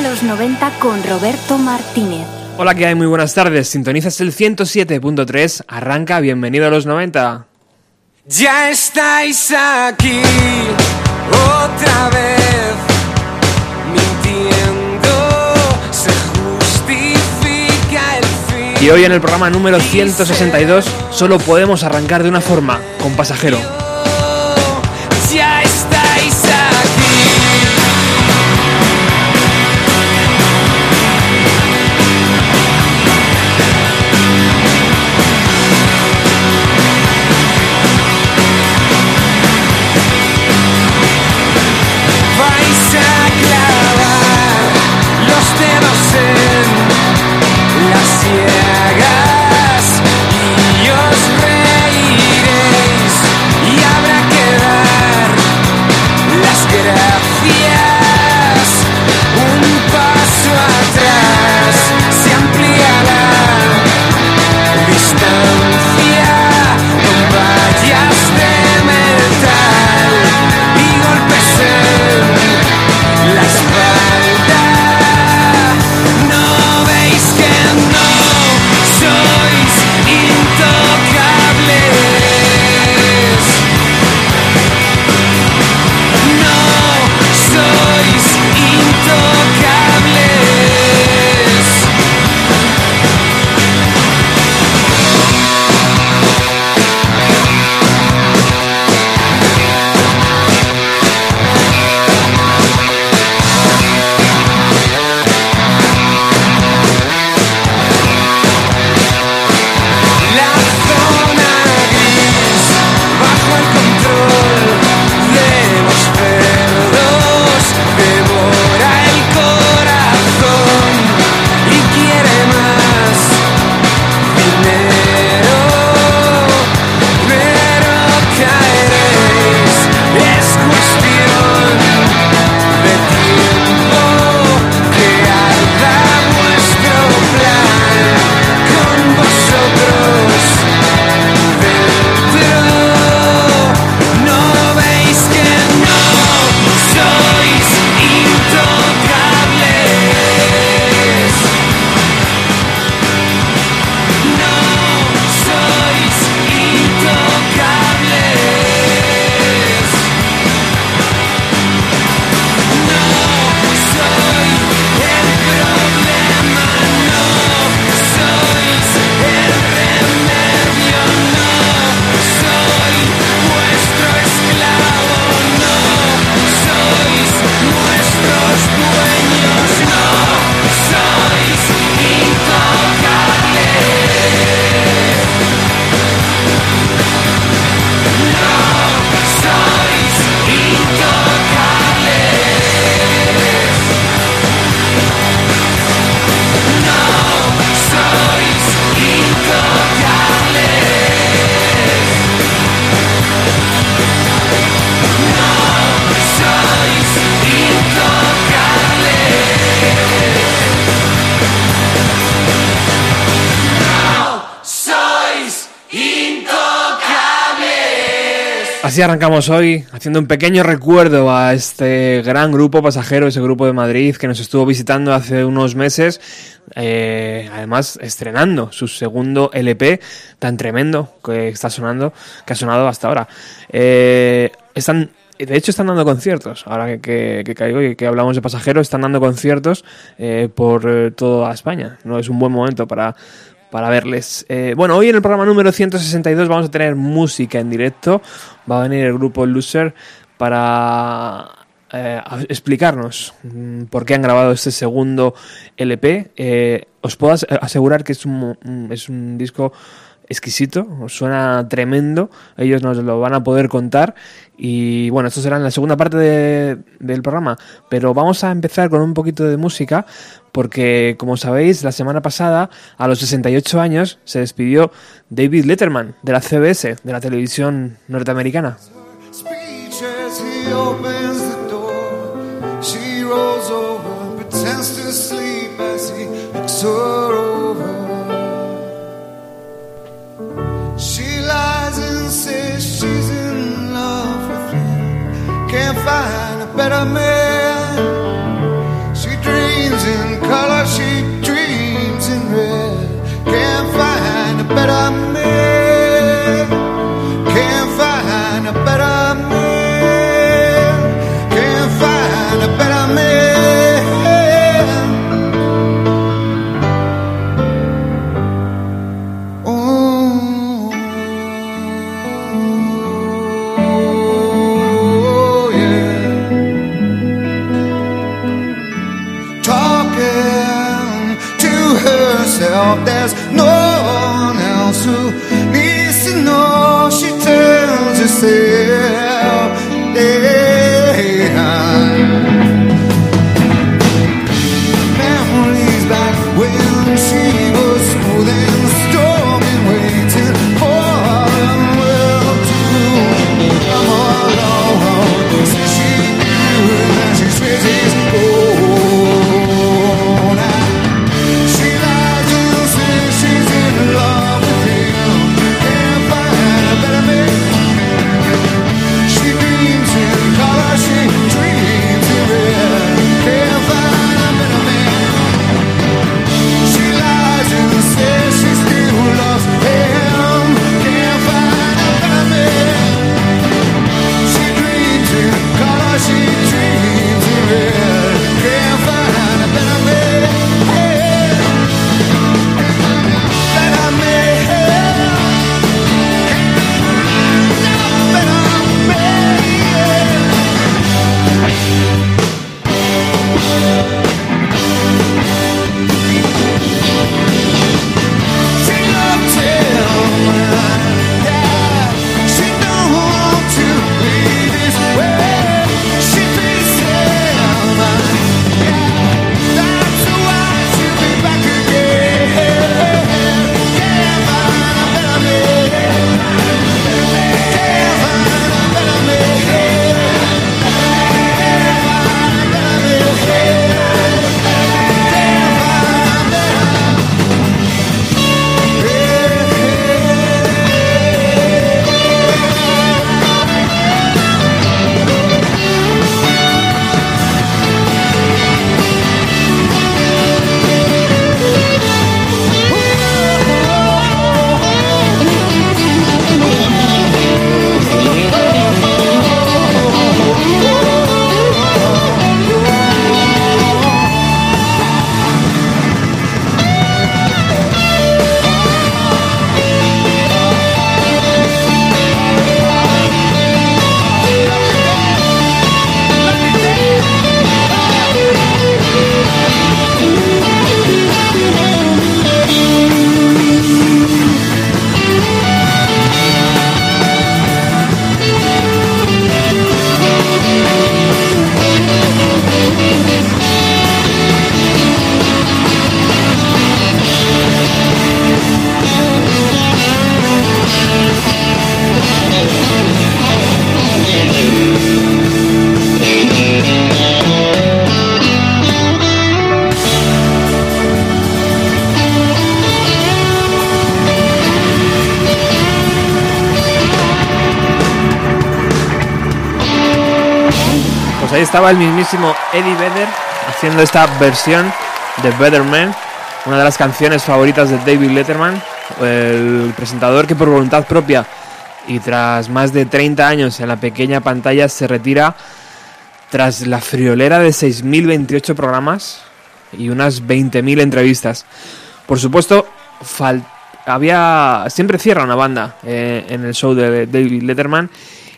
a los 90 con Roberto Martínez. Hola, ¿qué hay? Muy buenas tardes. Sintonizas el 107.3. Arranca, bienvenido a los 90. Ya estáis aquí otra vez mintiendo. Se justifica el fin. Y hoy en el programa número 162 solo podemos arrancar de una forma, con pasajero. Ya Así arrancamos hoy, haciendo un pequeño recuerdo a este gran grupo pasajero, ese grupo de Madrid que nos estuvo visitando hace unos meses, eh, además estrenando su segundo LP tan tremendo que está sonando, que ha sonado hasta ahora. Eh, están de hecho, están dando conciertos. Ahora que, caigo y que hablamos de pasajeros, están dando conciertos eh, por toda España. No es un buen momento para, para verles. Eh, bueno, hoy en el programa número 162 vamos a tener música en directo. Va a venir el grupo Loser para eh, explicarnos mm, por qué han grabado este segundo LP. Eh, os puedo as- asegurar que es un- es un disco exquisito, os suena tremendo, ellos nos lo van a poder contar y bueno, esto será en la segunda parte de- del programa, pero vamos a empezar con un poquito de música porque como sabéis, la semana pasada, a los 68 años, se despidió David Letterman de la CBS, de la televisión norteamericana. Find a better man. say. El mismísimo Eddie Vedder haciendo esta versión de Better Man, una de las canciones favoritas de David Letterman, el presentador que por voluntad propia y tras más de 30 años en la pequeña pantalla se retira tras la friolera de 6.028 programas y unas 20.000 entrevistas. Por supuesto, había siempre cierra una banda eh, en el show de David Letterman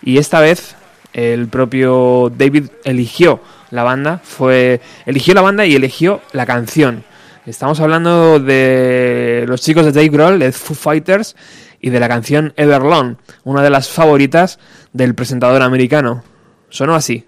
y esta vez el propio David eligió la banda, fue eligió la banda y eligió la canción. Estamos hablando de los chicos de Dave Grohl, de Foo Fighters y de la canción Everlong, una de las favoritas del presentador americano. Sonó así.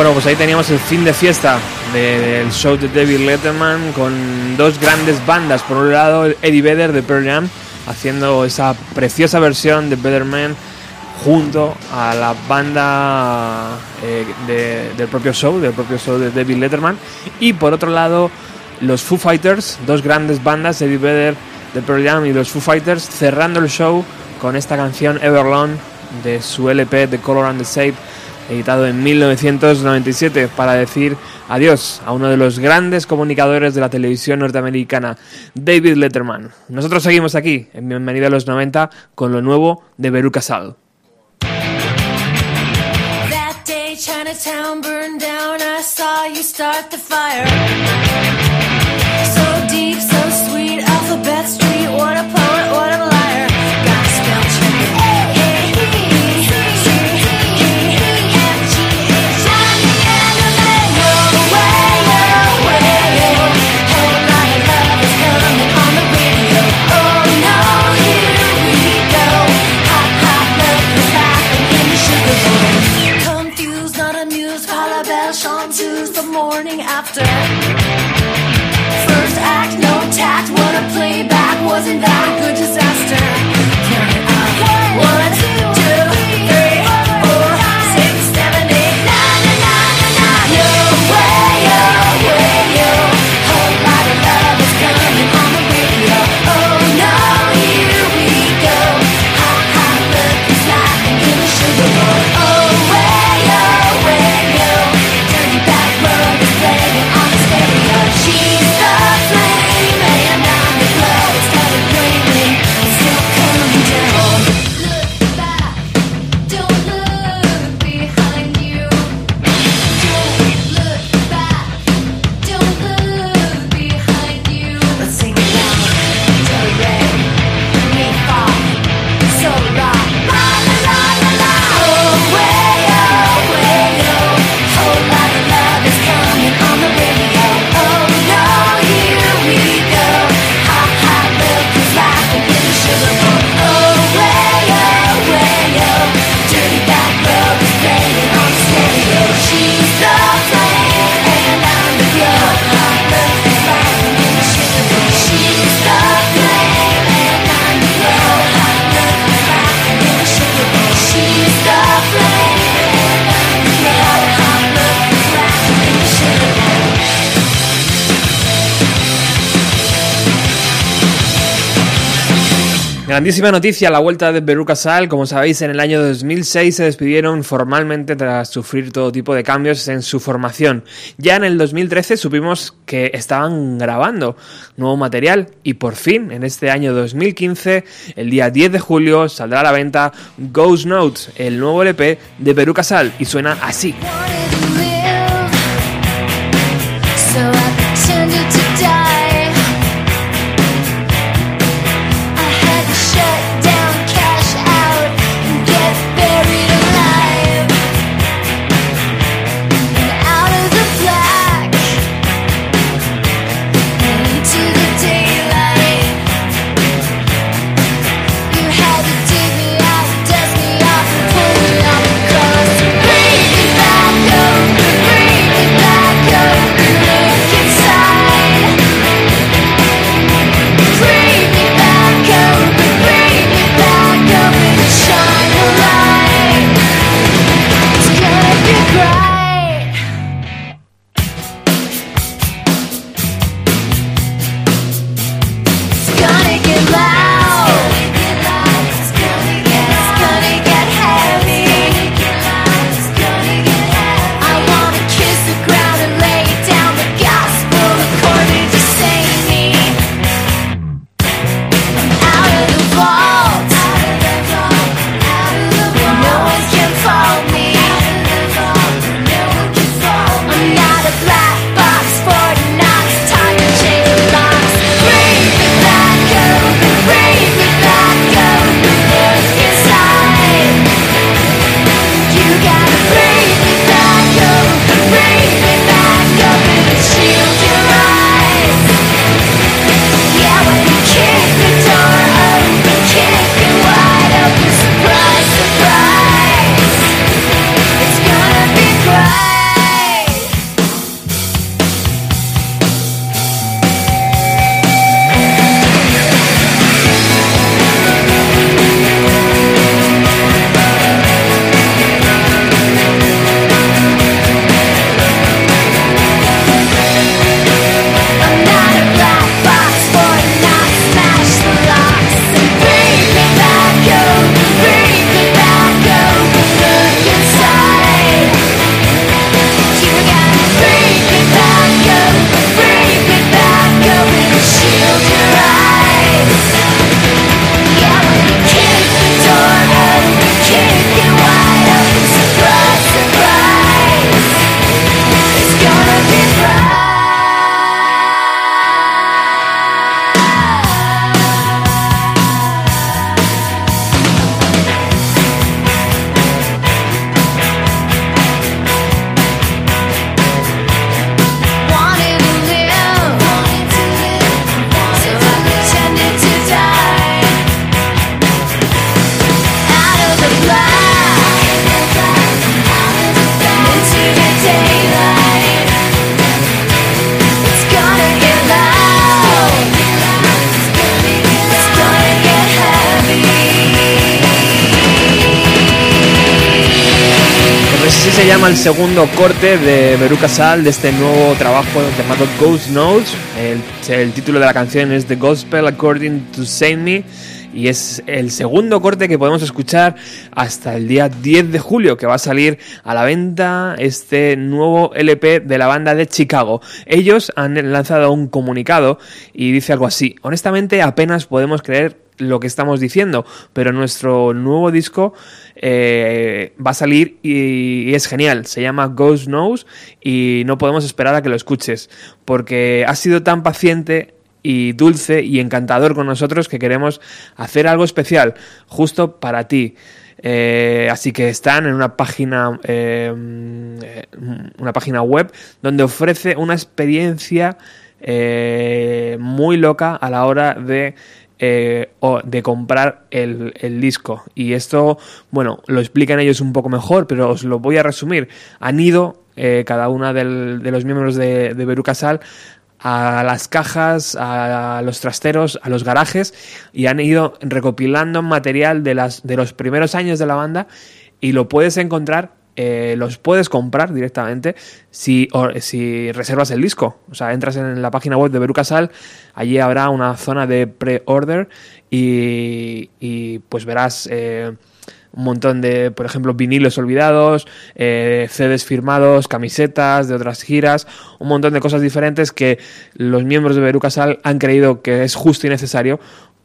Bueno, pues ahí teníamos el fin de fiesta de- del show de David Letterman con dos grandes bandas. Por un lado, Eddie Vedder de Pearl Jam haciendo esa preciosa versión de Better Man junto a la banda eh, de- del propio show, del propio show de David Letterman. Y por otro lado, los Foo Fighters, dos grandes bandas, Eddie Vedder de Pearl Jam y los Foo Fighters, cerrando el show con esta canción Everlong de su LP The Color and the Shape, editado en 1997, para decir adiós a uno de los grandes comunicadores de la televisión norteamericana, David Letterman. Nosotros seguimos aquí, en Bienvenida a los 90, con lo nuevo de Beru Street, what a poet, what a Grandísima noticia, la vuelta de Beru Casal. Como sabéis, en el año 2006 se despidieron formalmente tras sufrir todo tipo de cambios en su formación. Ya en el 2013 supimos que estaban grabando nuevo material y por fin, en este año 2015, el día 10 de julio, saldrá a la venta Ghost Notes, el nuevo LP de Beru Casal y suena así. Corte de Veruca Sal de este nuevo trabajo llamado Ghost Notes. El, el título de la canción es The Gospel According to Saint Me y es el segundo corte que podemos escuchar hasta el día 10 de julio que va a salir a la venta este nuevo LP de la banda de Chicago. Ellos han lanzado un comunicado y dice algo así, honestamente apenas podemos creer lo que estamos diciendo, pero nuestro nuevo disco eh, va a salir y, es genial. Se llama Ghost Knows y no podemos esperar a que lo escuches, porque has sido tan paciente y dulce y encantador con nosotros que queremos hacer algo especial justo para ti. Eh, así que están en una página eh, una página web donde ofrece una experiencia muy loca a la hora de eh, o de comprar el, el disco. Y esto, bueno, lo explican ellos un poco mejor, pero os lo voy a resumir. Han ido eh, cada una de los miembros de, de Beru Casal a las cajas, a los trasteros, a los garajes y han ido recopilando material de, las, de los primeros años de la banda y lo puedes encontrar, eh, los puedes comprar directamente si, o- si reservas el disco. O sea, entras en la página web de Beru Casal, allí habrá una zona de pre-order y, y, pues verás... eh, un montón de, por ejemplo, vinilos olvidados, eh, CDs firmados, camisetas de otras giras, un montón de cosas diferentes que los miembros de Beru Casal han creído que es justo y necesario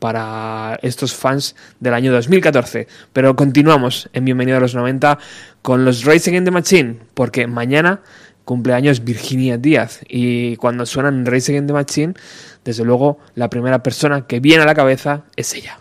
para estos fans del año 2014. Pero continuamos en Bienvenido a los 90 con los Racing in the Machine, porque mañana cumpleaños Virginia Díaz y cuando suenan Racing in the Machine, desde luego la primera persona que viene a la cabeza es ella.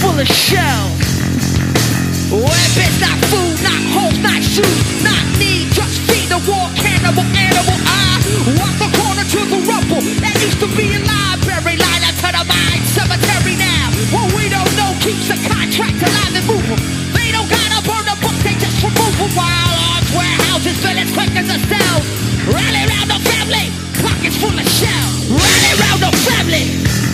Full of shells. Weapons, not food, not homes, not shoes, not need, just feed the war cannibal animal. I walk the corner to the rubble that used to be a library, line up to the mine cemetery now. What we don't know keeps the contract alive and moving. They don't gotta burn the book, they just remove them. While arms, warehouses fill as quick as a cell. Rally round the family, pockets full of shells. Rally round the family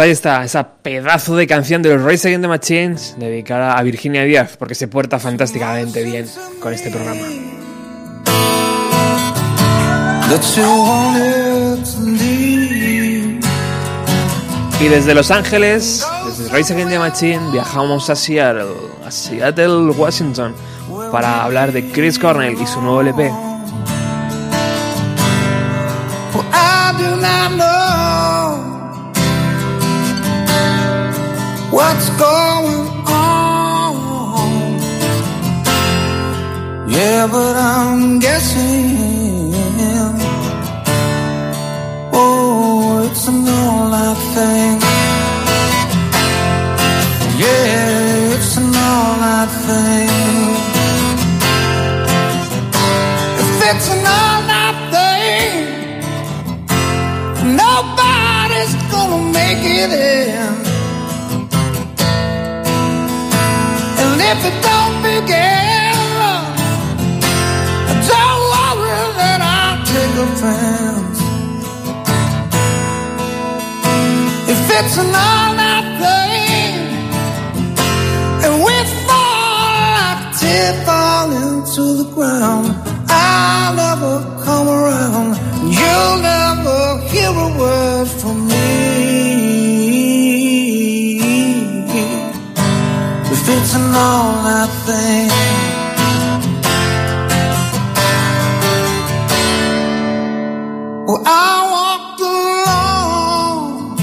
ahí está, esa pedazo de canción de los Race Against the Machines dedicada a Virginia Díaz, porque se porta fantásticamente bien con este programa. Y desde Los Ángeles, desde Race Against the Machine, viajamos a Seattle, a Seattle, Washington, para hablar de Chris Cornell y su nuevo LP. Well, what's going on. Yeah, but I'm guessing. Oh, it's an all-out thing. Yeah, it's an all-out thing. If it's an all-out thing. Nobody's gonna make it in. If it don't begin, don't worry that I'll take offense. If it's an all-night thing, and we fall like a tear fall into the ground, I'll never come around. You'll never hear a word from me. It's an all-out thing. Well, I walked alone.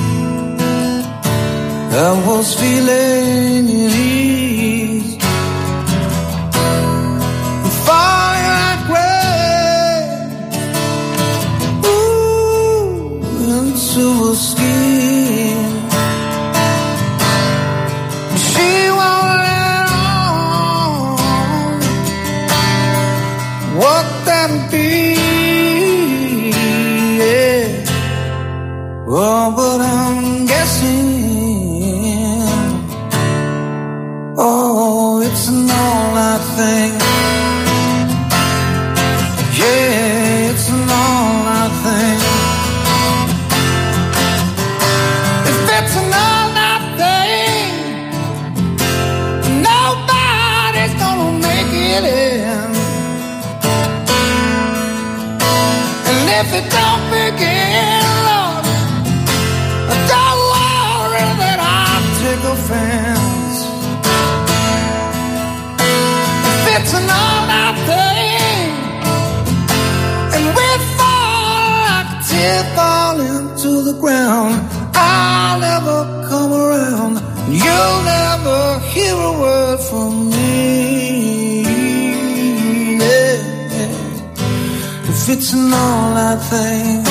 I was feeling it's an all-out thing.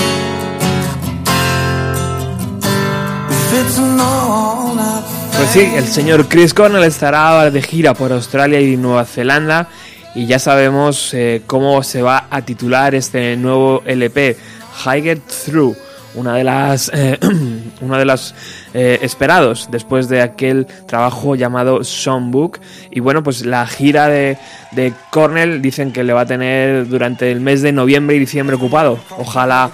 If it's an all-out Pues sí, el señor Chris Cornell estará de gira por Australia y Nueva Zelanda y ya sabemos eh, cómo se va a titular este nuevo LP, High Get Through, una de las, eh, una de las eh, esperados después de aquel trabajo llamado Songbook y bueno, pues la gira de, de Cornell dicen que le va a tener durante el mes de noviembre y diciembre ocupado. Ojalá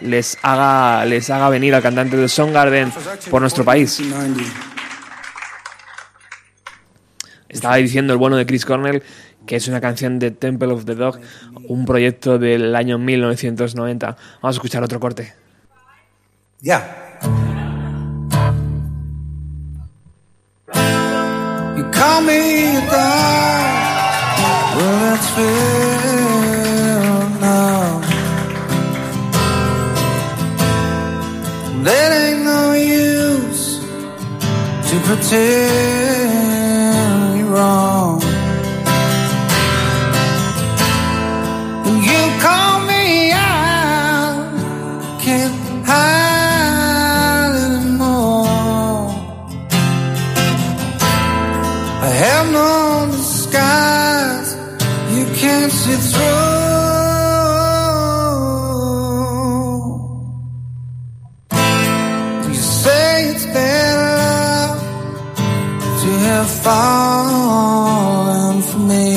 les haga, les haga venir al cantante de Soundgarden por nuestro país. Estaba diciendo el bueno de Chris Cornell que es una canción de Temple of the Dog, un proyecto del año 1990. Vamos a escuchar otro corte. You call me a dog. Well, that's fair enough. There ain't no use to pretend. you're wrong. See. You say it's better to have fallen for me.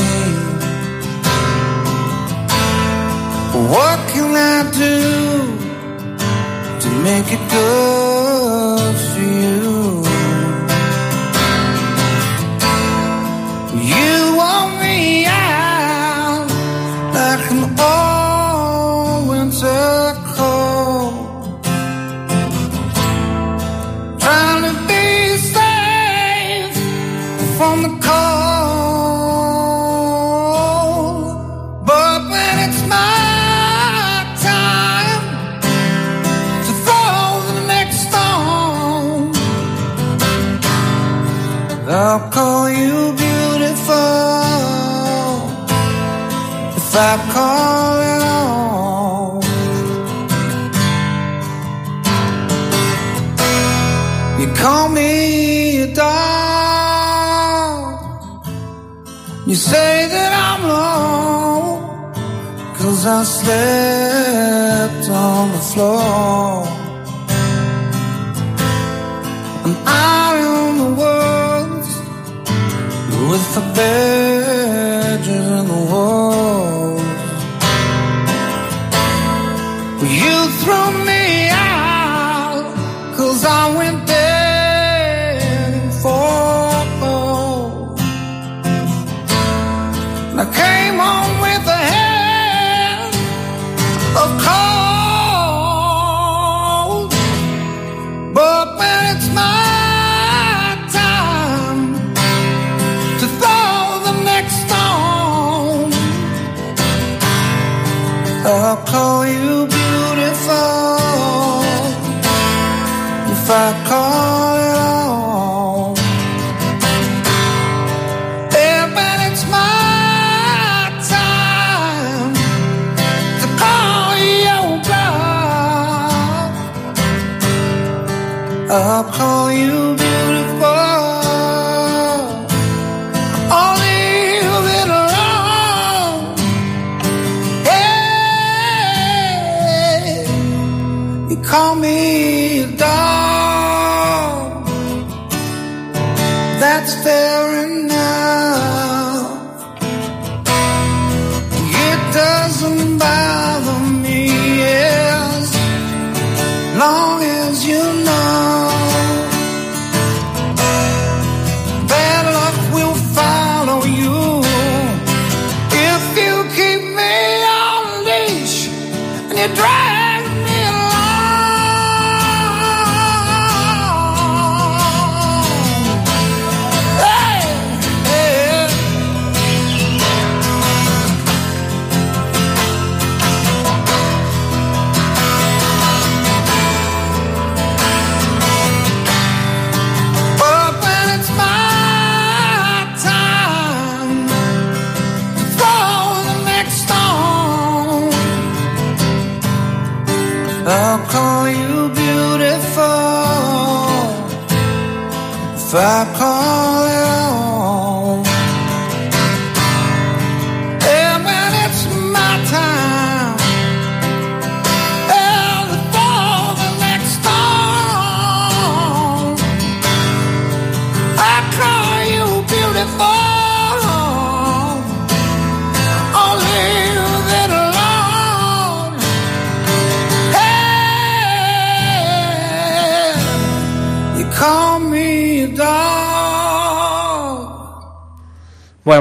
What can I do to make it good I'll call you beautiful if I call it on. You call me a dog. You say that I'm wrong. Cause I slept on the floor. I'm out in the woods with a bear.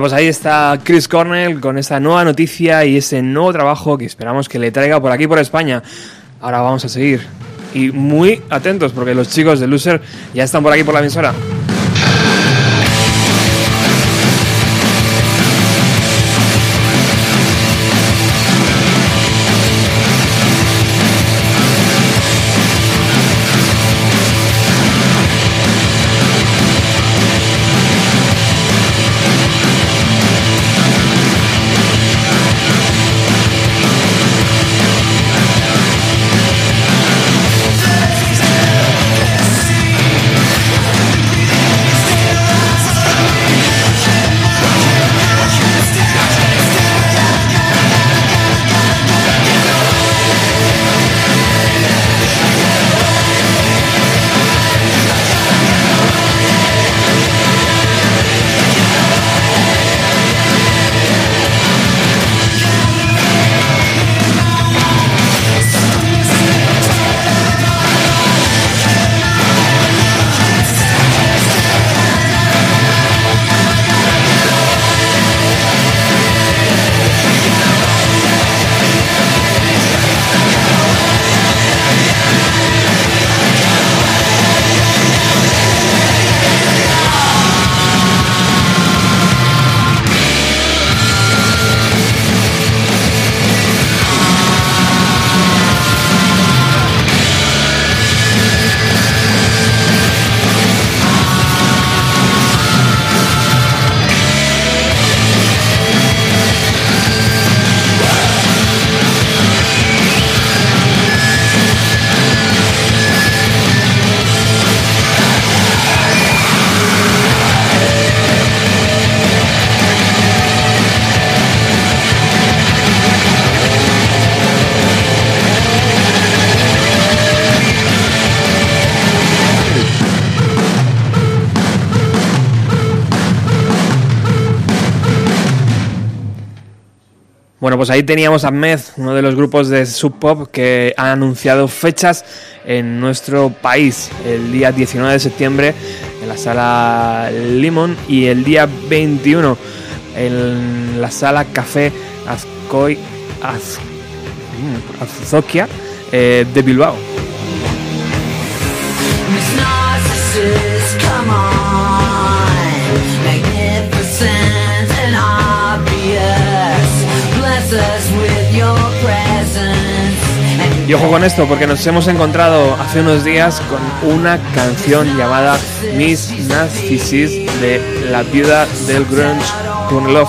Pues ahí está Chris Cornell con esta nueva noticia y ese nuevo trabajo que esperamos que le traiga por aquí, por España. Ahora vamos a seguir. Y muy atentos porque los chicos de Loser ya están por aquí por la emisora. Pues ahí teníamos a Med, uno de los grupos de Sub Pop que ha anunciado fechas en nuestro país. El día 19 de septiembre en la sala Limón y el día 21 en la sala Café Azcoy Az- mm, Azokia eh, de Bilbao. Y ojo con esto, porque nos hemos encontrado hace unos días con una canción llamada Miss Narcissus de la viuda del grunge Kunlov.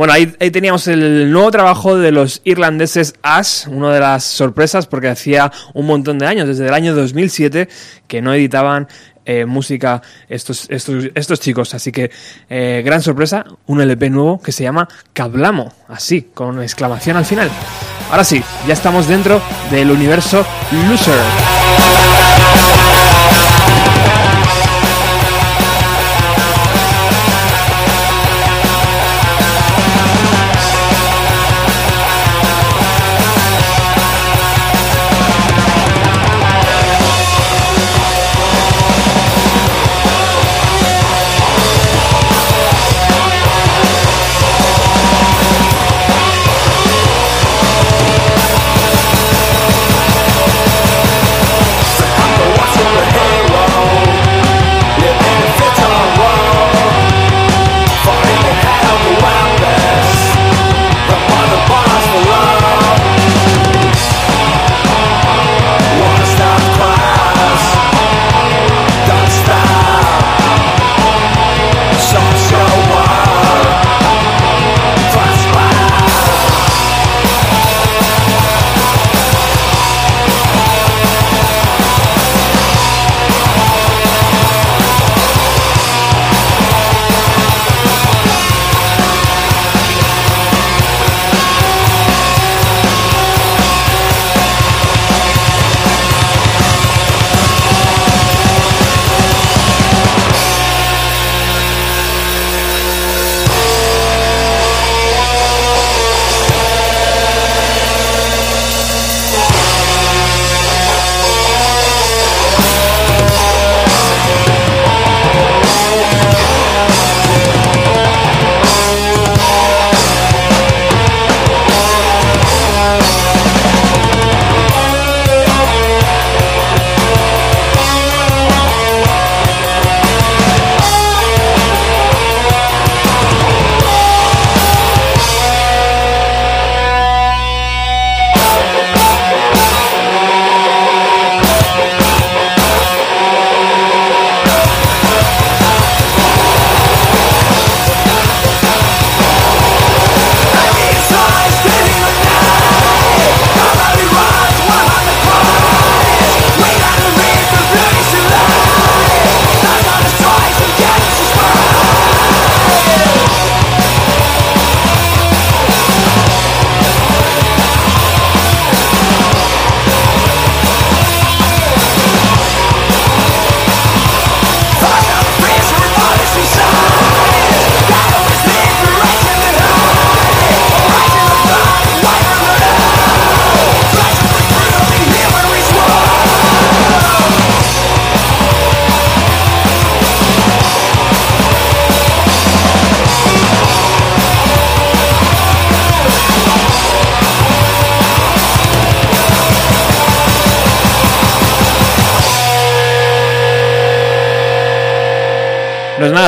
Bueno, ahí, teníamos el nuevo trabajo de los irlandeses Ash, una de las sorpresas porque hacía un montón de años, desde el año 2007, que no editaban eh, música estos, estos, estos chicos. Así que, eh, gran sorpresa, un LP nuevo que se llama Cablamo, así, con exclamación al final. Ahora sí, ya estamos dentro del universo Loser.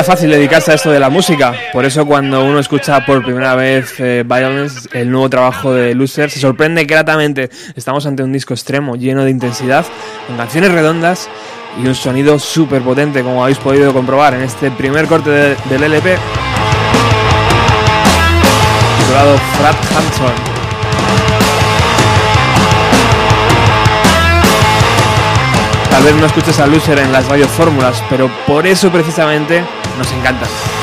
Fácil dedicarse a esto de la música, por eso cuando uno escucha por primera vez eh, Violence, el nuevo trabajo de Loser, se sorprende gratamente. Estamos ante un disco extremo, lleno de intensidad, con canciones redondas y un sonido súper potente, como habéis podido comprobar en este primer corte de- del LP, titulado Frat Hanson. Tal vez no escuches a Loser en las radiofórmulas, pero por eso precisamente nos encantan.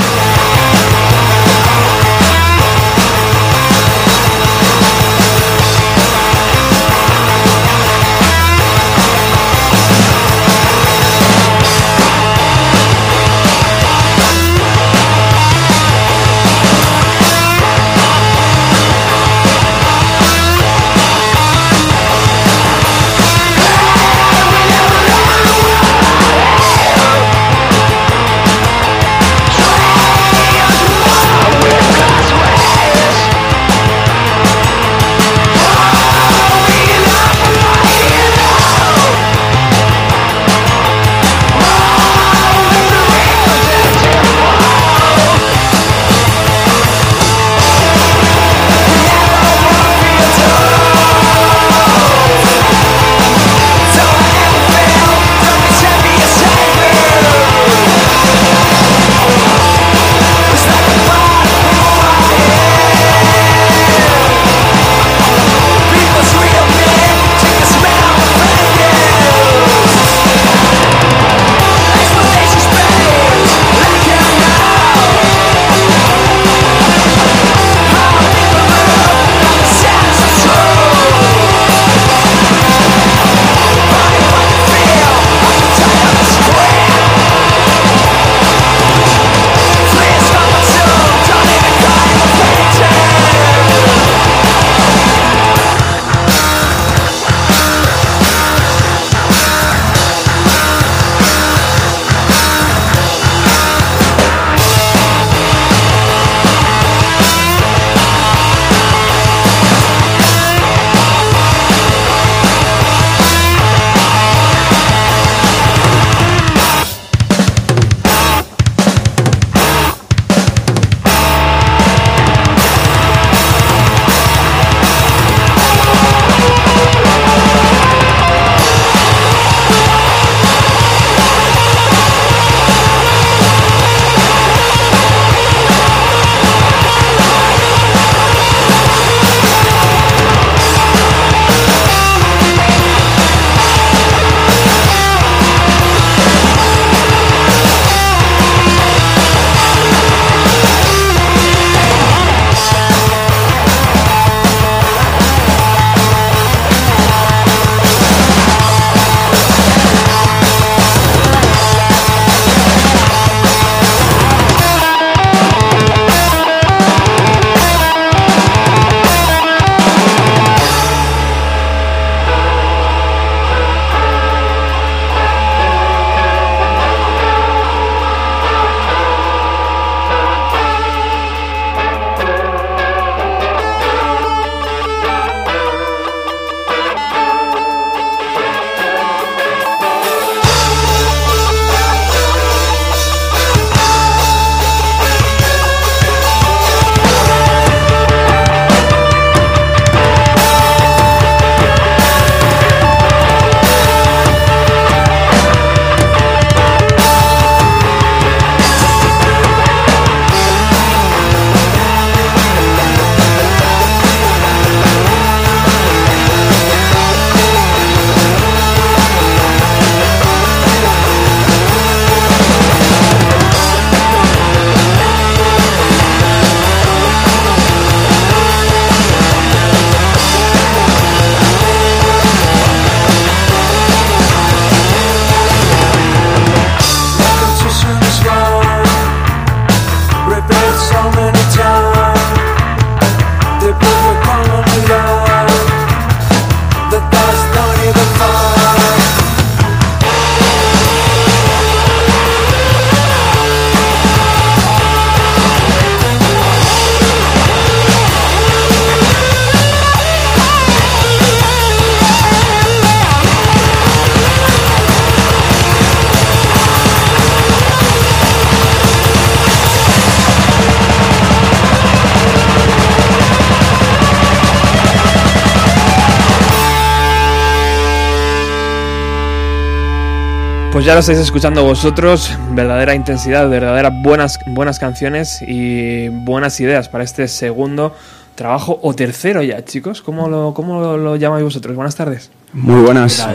Pues ya lo estáis escuchando vosotros, verdadera intensidad, verdaderas buenas, buenas canciones y buenas ideas para este segundo trabajo o tercero ya, chicos. ¿Cómo lo, cómo lo, lo llamáis vosotros? Buenas tardes. Muy buenas.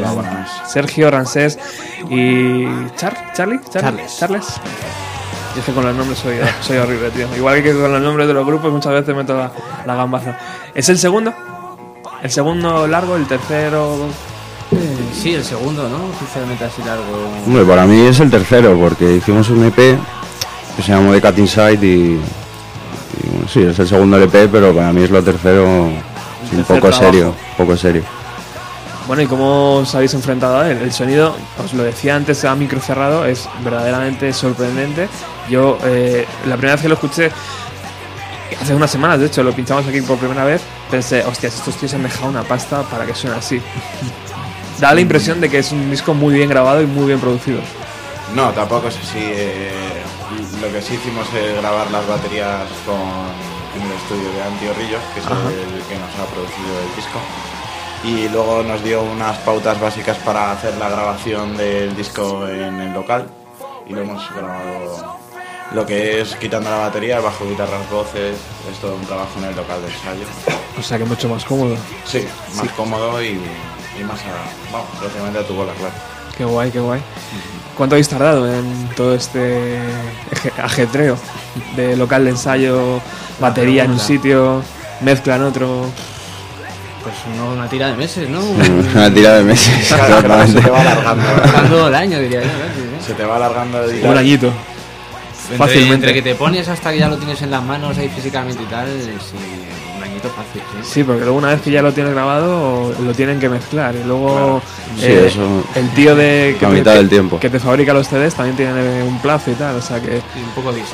Sergio, Ransés y Char, Charlie, Charles. Charles. Y es que con los nombres soy, soy horrible, tío. Igual que con los nombres de los grupos muchas veces meto la, la gambaza. ¿Es el segundo? ¿El segundo largo? ¿El tercero? Sí, el segundo, ¿no? Sinceramente así largo. Hombre, para mí es el tercero, porque hicimos un EP que se llamó The Cat Inside y, y, bueno, sí, es el segundo LP, pero para mí es lo tercero, sí, un tercer poco trabajo. serio, poco serio. Bueno, ¿y cómo os habéis enfrentado a él? El sonido, os lo decía antes a micro cerrado, es verdaderamente sorprendente. Yo, eh, la primera vez que lo escuché, hace unas semanas, de hecho, lo pinchamos aquí por primera vez, pensé, hostias, estos tíos han dejado una pasta para que suene así. Da la impresión de que es un disco muy bien grabado y muy bien producido. No, tampoco es así. eh, lo que sí hicimos es grabar las baterías con, en el estudio de Antio Rillos, que es Ajá. el que nos ha producido el disco. Y luego nos dio unas pautas básicas para hacer la grabación del disco en el local. Y lo hemos grabado lo que es quitando la batería, bajo, guitarras, voces. Es todo un trabajo en el local de ensayo. O sea que mucho más cómodo. Sí, más cómodo y, y más a, vamos, prácticamente a tu bola, claro. Qué guay, qué guay. ¿Cuánto habéis tardado en todo este ajetreo de local de ensayo, batería en un sitio, mezcla en otro? Pues uno- una tira de meses, ¿no? Una tira de meses. Claro, claro, se te va alargando. Pasando el año, diría yo. ¿no? Se te va alargando el Un añito. Fácilmente. entre que te pones hasta que ya lo tienes en las manos ahí físicamente y tal, sí, fácil, sí. Sí, porque luego una vez que ya lo tienes grabado, lo tienen que mezclar. Y luego Sí, eh, eso- el tío de La mitad te, del tiempo. que te fabrica los CDs también tiene un plazo y tal. O sea que, un poco odisea.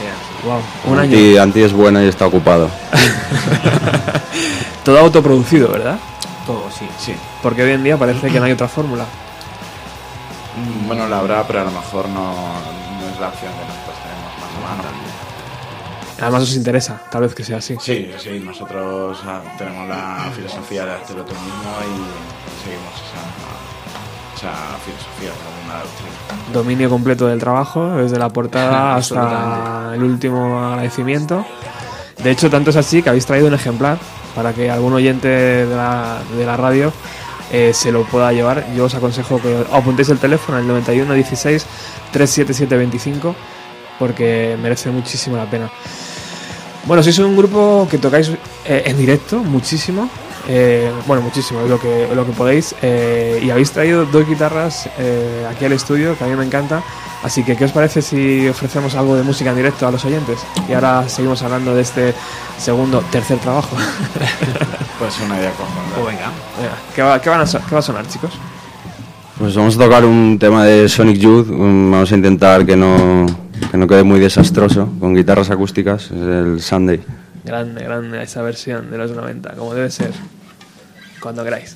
sí. wow, un año. Anti, Anti es buena y está ocupado. Todo autoproducido, ¿verdad? Todo, sí. Sí. Porque hoy en día parece que no hay otra fórmula. Bueno, la habrá, pero a lo mejor no, no es la opción que nosotros tenemos más a mano. Además os interesa, tal vez que sea así. Sí, sí, nosotros ah, tenemos la filosofía de hacerlo tú mismo y seguimos esa, esa filosofía, misma doctrina. Dominio completo del trabajo, desde la portada hasta el último agradecimiento. De hecho, tanto es así que habéis traído un ejemplar para que algún oyente de la, de la radio eh, se lo pueda llevar. Yo os aconsejo que apuntéis el teléfono al 91 16 377 25 porque merece muchísimo la pena. Bueno, sois un grupo que tocáis eh, en directo muchísimo. eh, bueno, muchísimo, es lo que, lo que podéis. eh, y habéis traído dos guitarras eh, aquí al estudio, que a mí me encanta. Así que, ¿qué os parece si ofrecemos algo de música en directo a los oyentes? Y ahora seguimos hablando de este segundo, tercer trabajo. Pues una idea conjunta. Pues venga. Venga, ¿qué, va, qué van a so- qué va a sonar, chicos? Pues vamos a tocar un tema de Sonic Youth. Vamos a intentar que no, que no quede muy desastroso, con guitarras acústicas. Es el Sunday. Grande, grande esa versión de los 90, como debe ser. Cuando queráis.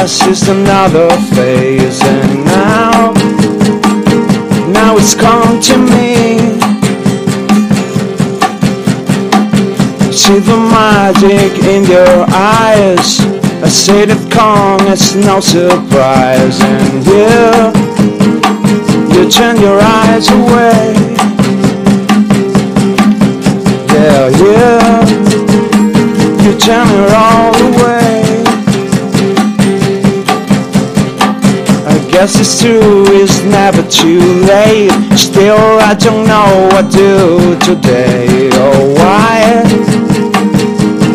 past is another phase And now, now it's come to me. See the magic in your eyes I say it come, it's no surprise. And you, you turn your eyes away. Yeah, yeah, you turn it all away. Guess it's true, it's never too late. Still, I don't know what to do today. Oh, why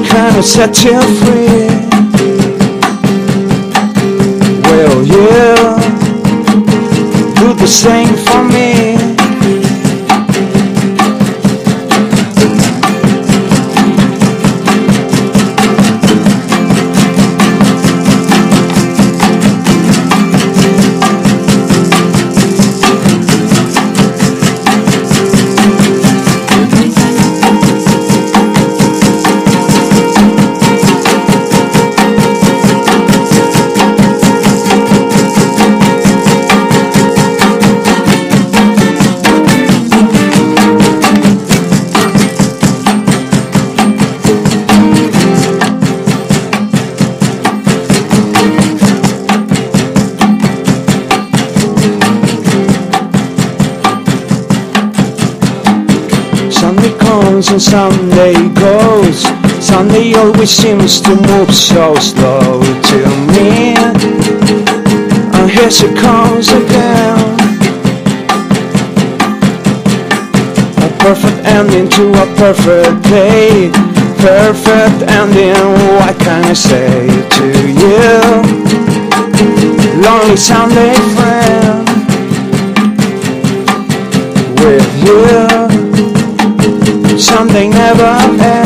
can't I set you free? Will you do the same for me? And Sunday goes. Sunday always seems to move so slow to me. And here she comes again. A perfect ending to a perfect day. Perfect ending, what can I say to you? Lonely Sunday friend. With you. Sunday never ends.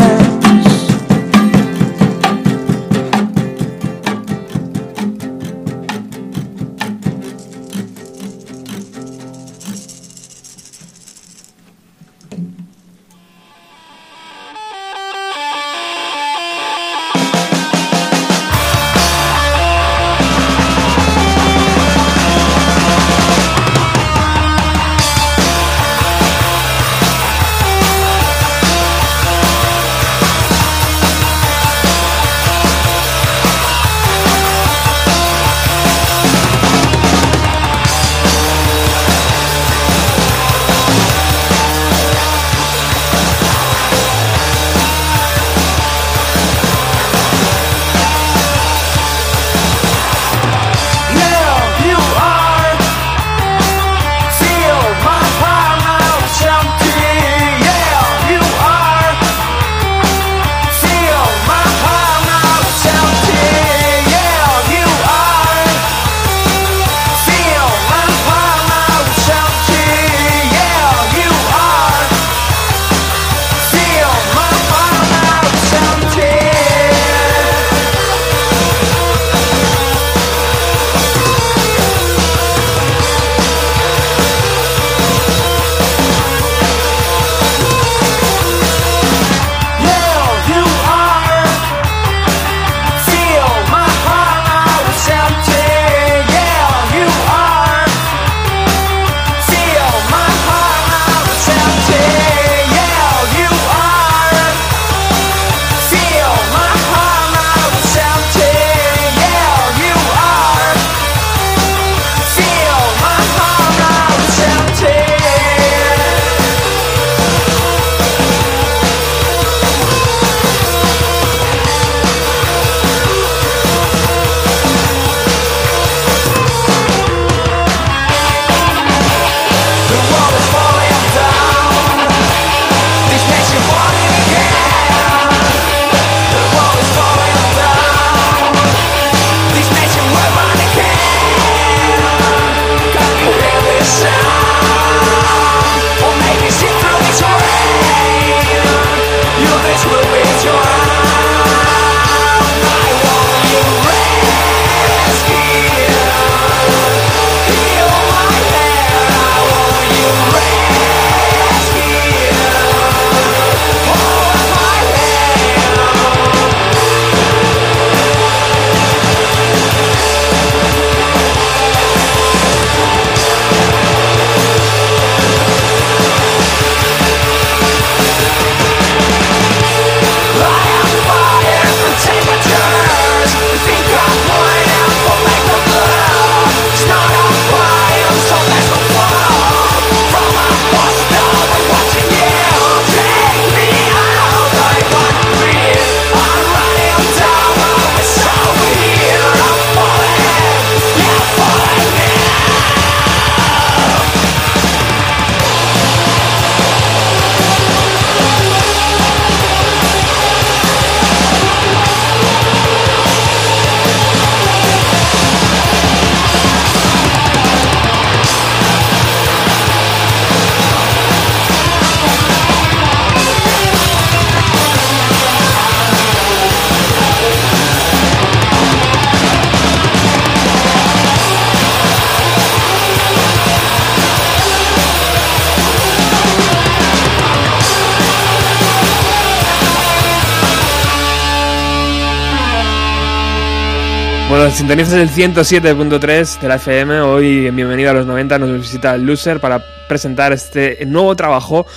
Bueno, sintonizas el 107.3 de la FM. Hoy en Bienvenido a los 90 nos visita el Loser para presentar este nuevo trabajo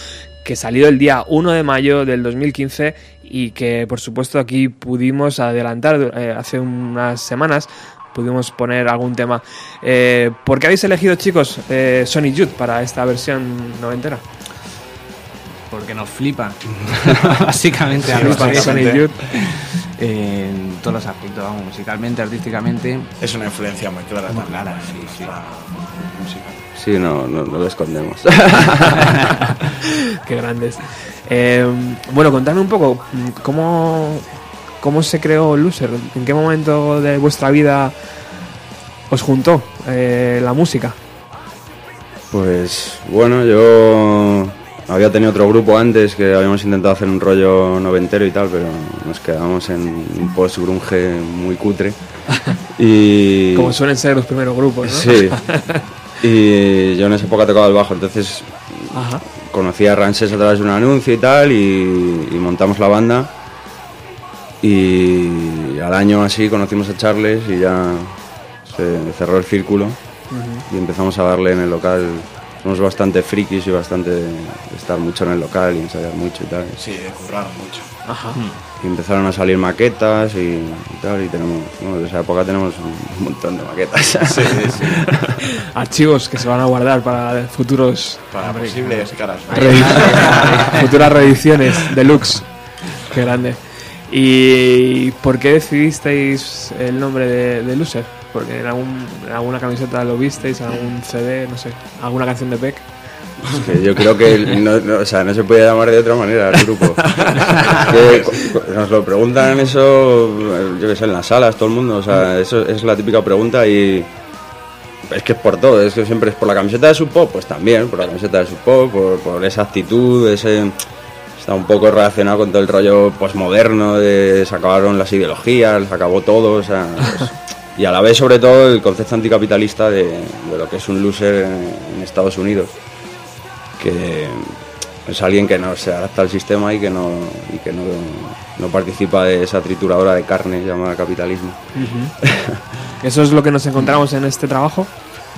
que salió el día 1 de mayo del 2015 y que por supuesto aquí pudimos adelantar eh, hace unas semanas. Pudimos poner algún tema. Eh, ¿Por qué habéis elegido, chicos, eh, Sonic Youth para esta versión noventera? Porque nos flipa. Básicamente, a Sí, tres. Sonic Youth. En todos los aspectos, vamos, musicalmente, artísticamente. Es una influencia muy clara Muy también. clara, sí, sí. Música. Sí, no, no, no lo escondemos. Qué grandes. Eh, bueno, contadme un poco, ¿cómo, ¿cómo se creó Loser? ¿En qué momento de vuestra vida os juntó eh, la música? Pues bueno, yo había tenido otro grupo antes que habíamos intentado hacer un rollo noventero y tal, pero nos quedamos en un post-grunge muy cutre. Y... Como suelen ser los primeros grupos, ¿no? Sí. Y yo en esa época tocaba el bajo, entonces Ajá. conocí a Ranses a través de un anuncio y tal, y, y montamos la banda. Y al año así conocimos a Charles y ya se cerró el círculo y empezamos a darle en el local. Somos bastante frikis y bastante de estar mucho en el local y ensayar mucho y tal. Sí, de currar mucho. Ajá. Y empezaron a salir maquetas y, y tal, y tenemos, bueno, de esa época tenemos un montón de maquetas. Sí, sí. Archivos que se van a guardar para futuros Para posibles caras. futuras reediciones deluxe. Qué grande. ¿Y por qué decidisteis el nombre de, de Loser? Porque en, algún, en alguna camiseta lo visteis, algún CD, no sé, alguna canción de Beck. Es que yo creo que no, o sea, no se puede llamar de otra manera el grupo. Nos lo preguntan eso, yo que sé, en las salas, todo el mundo. O sea, eso es la típica pregunta y es que es por todo. Es que siempre es por la camiseta de su pop, pues también, por la camiseta de su pop, por, esa actitud, ese está un poco relacionado con todo el rollo posmoderno de se acabaron las ideologías, se acabó todo, o sea, y a la vez sobre todo el concepto anticapitalista de, de lo que es un loser en, en Estados Unidos que es alguien que no se adapta al sistema y que no, y que no, no participa de esa trituradora de carne llamada capitalismo. Eso es lo que nos encontramos en este trabajo,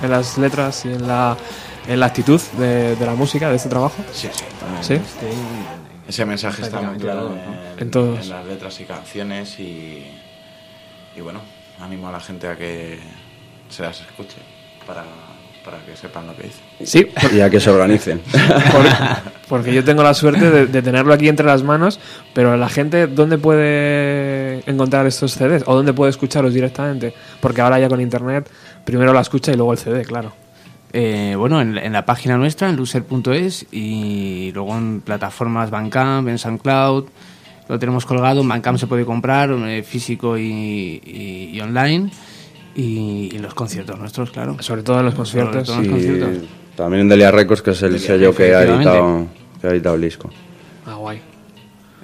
en las letras y en la, en la actitud de, de la música de este trabajo. Sí, sí. también. ¿Sí? Ese mensaje está muy claro todo, en. En todos. en las letras y canciones y, y bueno, animo a la gente a que se las escuche para, para que sepan lo que dice. Sí, Y a que se organicen. Por- porque yo tengo la suerte de, de tenerlo aquí entre las manos, pero la gente, ¿dónde puede encontrar estos CDs? ¿O dónde puede escucharlos directamente? Porque ahora ya con internet, primero la escucha y luego el CD, claro. Eh, bueno, en, en la página nuestra, en loser.es, y luego en plataformas Bandcamp, en SoundCloud. Lo tenemos colgado, en Bandcamp se puede comprar, eh, físico y, y- y online. Y, y los conciertos nuestros, claro. Sobre todo en los conciertos. todo en los conciertos. también en Delia Records, que es el Delia, sello que ha, editado, que ha editado el disco. Ah, guay.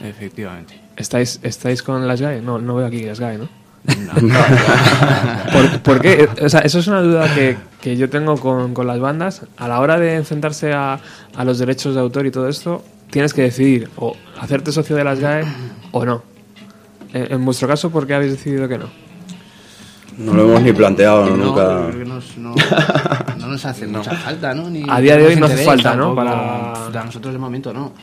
Efectivamente. ¿Estáis, ¿Estáis con las GAE? No, no veo aquí las GAE, ¿no? No. ¿Por, por qué? O sea, eso es una duda que, que yo tengo con, con las bandas. A la hora de enfrentarse a, a los derechos de autor y todo esto, tienes que decidir o hacerte socio de las GAE o no. En, en vuestro caso, ¿por qué habéis decidido que no? No lo hemos ni planteado No, nunca. nos- no, no nos hace mucha falta, ¿no? Ni A día de hoy no hace falta, ¿no? Para- Pff, A nosotros de momento no.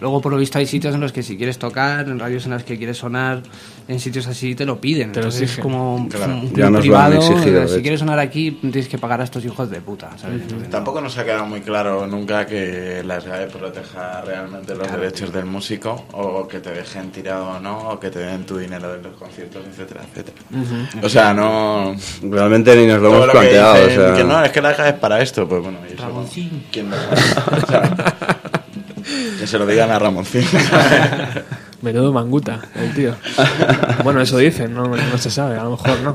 Luego, por lo visto, hay sitios en los que si quieres tocar, en radios en las que quieres sonar, en sitios así te lo piden. Te lo Entonces es como Claro. un Ya club nos lo han privado. exigido, de si quieres sonar aquí, tienes que pagar a estos hijos de puta, ¿sabes? Entonces, Tampoco nos ha quedado muy claro nunca que la SGAE proteja realmente los derechos del músico o que te dejen tirado o no o que te den tu dinero de los conciertos, etcétera, etcétera. O sea, no... Realmente ni nos lo todo hemos lo que planteado. o dicen sea, que no, es que la SGAE es para esto, pues bueno, y eso. ¿quién lo sabe? Que se lo digan a Ramoncín. Menudo manguta, el tío. Bueno, eso dicen, no, no se sabe, a lo mejor no.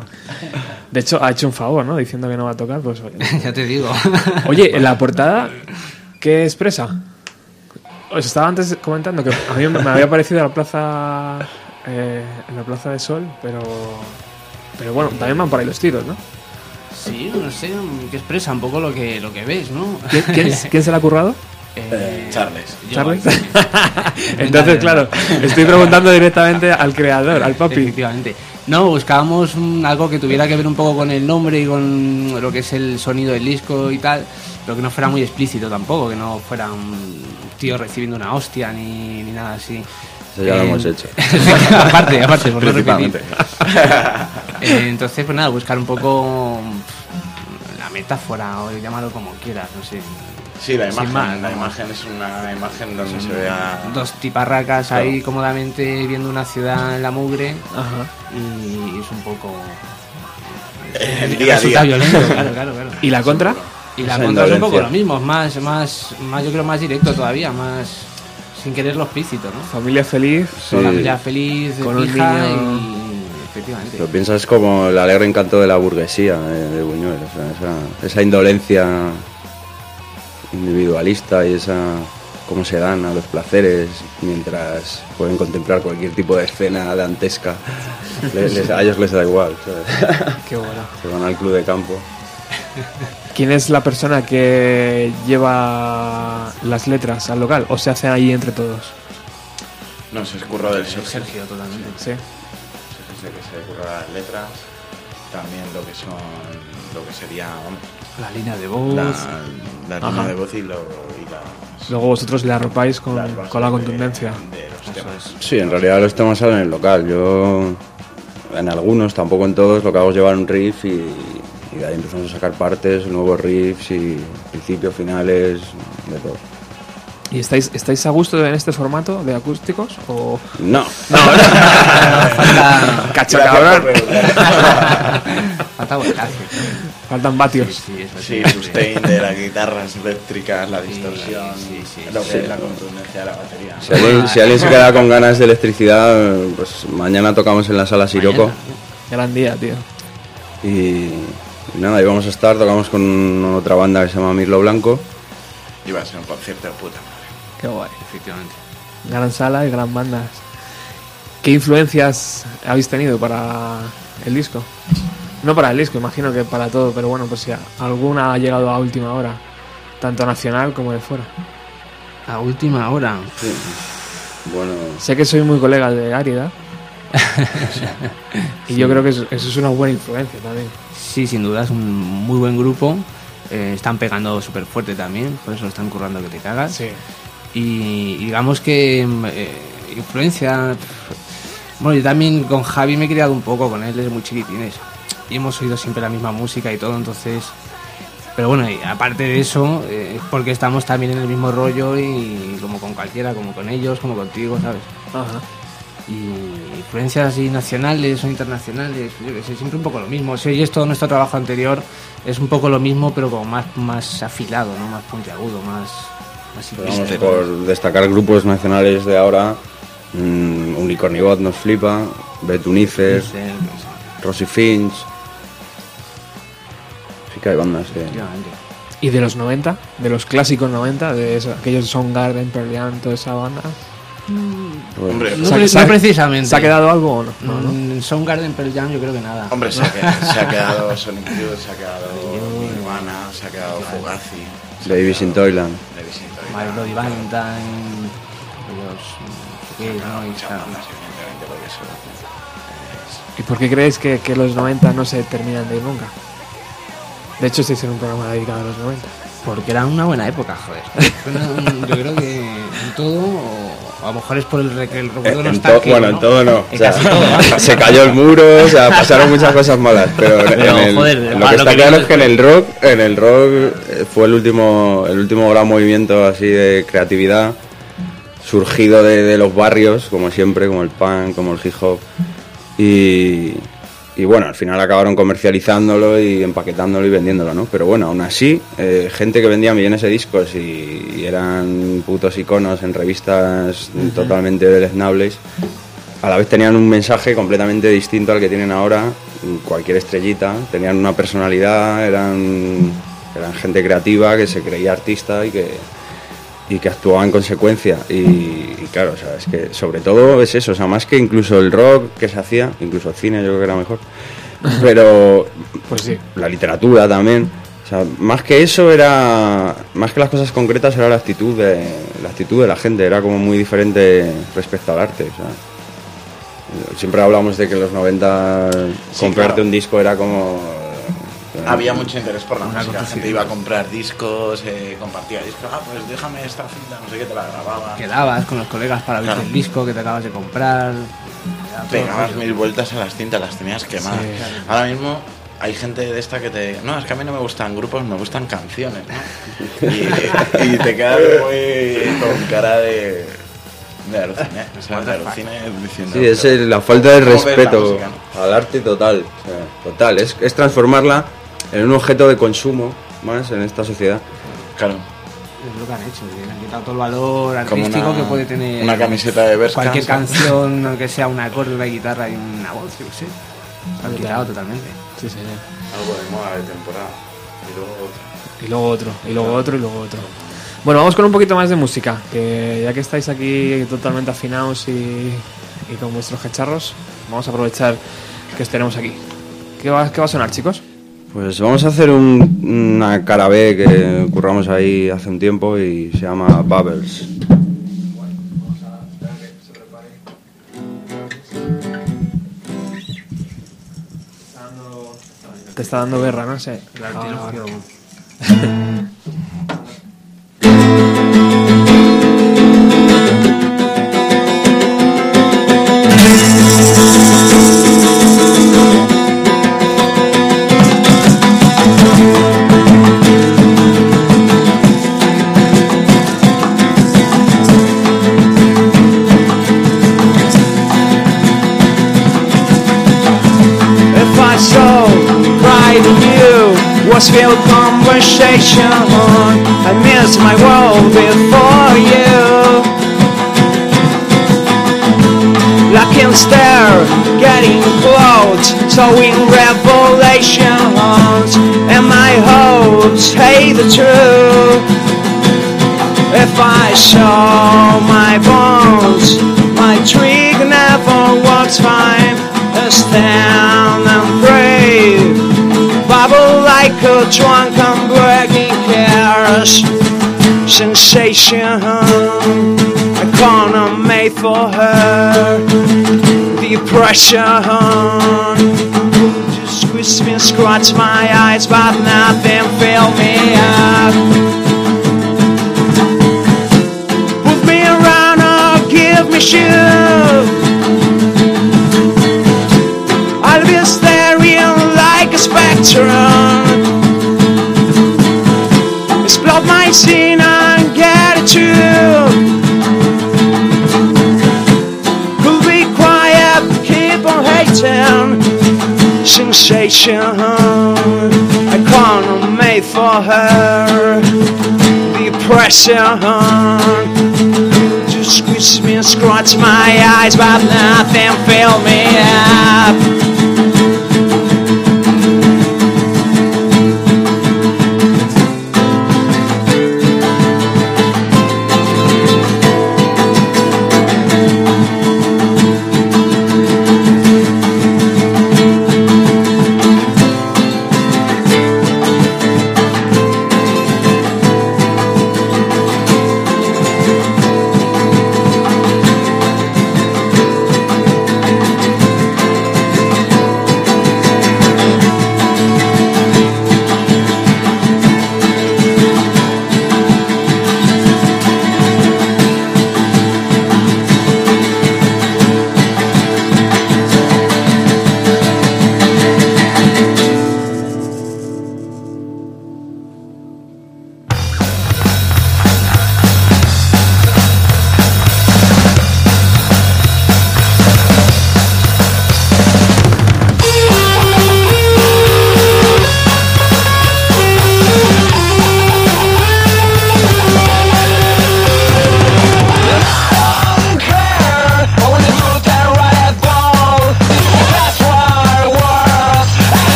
De hecho, ha hecho un favor, ¿no? Diciendo que no va a tocar, pues oye. ya te digo. Oye, en la portada, ¿qué expresa? Os estaba antes comentando que a mí me había parecido la plaza eh, en la plaza de Sol, pero pero bueno, también van por ahí los tiros, ¿no? Sí, no sé, que expresa un poco lo que, lo que ves, ¿no? ¿Quién, quién- quién se la ha currado? Eh, Charles. ¿Charles? Entonces, claro, estoy preguntando directamente al creador, al papi. Efectivamente. No, buscábamos un- algo que tuviera que ver un poco con el nombre y con lo que es el sonido del disco y tal, pero que no fuera muy explícito tampoco, que no fuera un tío recibiendo una hostia ni, ni nada así. Eso ya lo Eh, hemos hecho. aparte, aparte, por no repetir. Principalmente. Eh, entonces, pues nada, buscar un poco la metáfora o llámalo como quieras, no sé. Sí, la imagen, más, la ¿no? imagen es una imagen donde se vea... Dos tiparracas Claro. ahí cómodamente viendo una ciudad en la mugre Ajá. y es un poco... El día a resulta día. violento, claro, claro, claro. ¿Y la contra? Y la Esa contra es un poco lo mismo, es más, más, más, yo creo más directo todavía, más sin querer lo explícito, ¿no? Familia feliz. Sí. Familia feliz, Con un hija niño- y efectivamente. Lo piensas como el alegre encanto de la burguesía eh, de Buñuel, o sea, esa, esa indolencia individualista y esa cómo se dan a los placeres mientras pueden contemplar cualquier tipo de escena dantesca. Les- les- a ellos les da igual, ¿sabes? Qué bueno. se van al club de campo. ¿Quién es la persona que lleva las letras al local o se hacen ahí entre todos? No, se escurro del Sergio. Sergio, totalmente. Sí. Sergio es el que se curra las letras, también lo que son, lo que sería La línea de voz. la, la línea de voz y, lo, y las, Luego vosotros le arropáis con, la de- contundencia. de los temas. Sí, en realidad los temas salen en el local. Yo, en algunos, tampoco en todos, lo que hago es llevar un riff y, y de ahí empezamos a sacar partes, nuevos riffs y principios, finales, de todo. ¿Y estáis, estáis a gusto en este formato de acústicos? ¿O No, Falta, cacha Gracias cabrón? por preguntar. falta voltaje. Faltan vatios. Sí, eso Sí, sí. el sustain de las guitarras eléctricas, la distorsión, sí, sí, lo que sí. es la contundencia de la batería. si alguien, si alguien se queda con ganas de electricidad, pues mañana tocamos en la sala Siroco. Gran día, tío. Y, y nada, ahí vamos a estar, tocamos con otra banda que se llama Mirlo Blanco. Iba a ser un concierto de puta. Qué guay. Efectivamente. Gran sala y gran bandas. ¿Qué influencias habéis tenido para el disco? No para el disco, imagino que para todo, pero bueno, pues si alguna ha llegado a última hora, tanto nacional como de fuera. A última hora. Bueno, Sé que soy muy colega de Árida. y yo creo que eso, eso es una buena influencia también. Sí, sin duda es un muy buen grupo. Eh, están pegando súper fuerte también, por eso lo están currando que te cagas. Y digamos que mm, eh, influencia. Bueno, yo también con Javi me he criado un poco con él desde muy chiquitines. Y hemos oído siempre la misma música y todo, entonces. Pero bueno, y aparte de eso, eh, es porque estamos también en el mismo rollo y como con cualquiera, como con ellos, como contigo, ¿sabes? Ajá. y influencias así nacionales o internacionales, yo qué sé, siempre un poco lo mismo. Si oyes todo nuestro trabajo anterior, es un poco lo mismo, pero como más, más afilado, ¿no? Más puntiagudo, más, Pero vamos, por destacar grupos nacionales de ahora, mm, Unicornibot nos flipa, Betunices, No sé, no sé, Rosy Finch. Sí que hay bandas que. ¿Y de los 90? De los clásicos 90, de eso- aquellos Soundgarden, Pearl Jam, toda esa banda. pues, Hombre, No, ¿Se ha- pre- se ha- no precisamente. ¿Se ha quedado algo o no? No, ¿no? Mm, Soundgarden, Pearl Jam, yo creo que nada. Hombre, se ha, quedado, se ha quedado Sonic Youth, se ha quedado Nirvana, se ha quedado Fugazi, Davis in Toyland. My Bloody Valentine, los... no sé qué, ¿no? Y muchas está- bandas, evidentemente, porque eso ¿Y por qué creéis que, que los 90 no se terminan de ir nunca? De hecho, se hizo un programa dedicado a los 90. Porque era una buena época, joder. Una- yo creo que en todo, o a lo mejor es por el, rec- el recuerdo to- nostálgico. bueno, ¿no? en todo no. En o sea, casi todo, ¿vale? se cayó el muro, o sea, pasaron muchas cosas malas. Pero, en el- joder, lo que lo está que claro es que en el rock, en el rock eh, fue el último, el último gran movimiento así de creatividad surgido de, de los barrios, como siempre, como el punk, como el hip hop. Y, y bueno, al final acabaron comercializándolo y empaquetándolo y vendiéndolo, ¿no? Pero bueno, aún así, eh, gente que vendía millones de discos y, y eran putos iconos en revistas totalmente deleznables, a la vez tenían un mensaje completamente distinto al que tienen ahora, cualquier estrellita, tenían una personalidad, eran, eran gente creativa que se creía artista y que, y que actuaba en consecuencia. Y, y claro, o sea, es que sobre todo es eso, o sea, más que incluso el rock que se hacía, incluso el cine yo creo que era mejor, pero Pues sí. la literatura también. O sea, más que eso era, más que las cosas concretas era la actitud de la actitud de la gente, era como muy diferente respecto al arte. O sea, Siempre hablamos de que en los 90 Sí, comprarte claro. un disco era como... Había mucho interés por la música. La gente iba a comprar discos, eh, compartía discos. Ah, pues déjame esta cinta, no sé qué, te la grababa. Quedabas con los colegas para ver Claro. el disco que te acabas de comprar. Pegabas mil vueltas a las cintas, las tenías quemadas. Sí, claro. Ahora mismo hay gente de esta que te. No, es que a mí no me gustan grupos, me gustan canciones. ¿no? Y, y te quedas muy con cara de. de alucine. O sea, de alucine diciendo. Sí, es el- la falta de ¿Cómo ves la respeto música, no? al arte total. o sea, total. Es, es transformarla en un objeto de consumo más en esta sociedad. Claro. Es lo que han hecho, que le han quitado todo el valor artístico una- que puede tener una camiseta de Verse cualquier canción, aunque sea un acorde, una guitarra y una voz, yo qué sé. Lo han quitado totalmente. Sí, señor. Algo de moda de temporada. Y luego otro. Y luego otro, y luego otro, y luego otro. Bueno, vamos con un poquito más de música, que ya que estáis aquí totalmente afinados y, y con vuestros cacharros, vamos a aprovechar que os tenemos aquí. ¿Qué va, qué va a sonar, chicos? Pues vamos a hacer un- una cara B que curramos ahí hace un tiempo y se llama Bubbles. Te está dando guerra, no sé. Ah, Sowing revelations And my hopes truth? If I show my bones My trick never works fine. Stand and brave Bubble like a drunken breaking cares. Sensation i A corner made for her Depression Just squeeze me and scratch my eyes But nothing fill me up. Put me around or give me shoe I'll be staring like a spectrum. Explode my scene Sensation I can't made for her. Depression Just squeeze me and scratch my eyes But nothing fill me up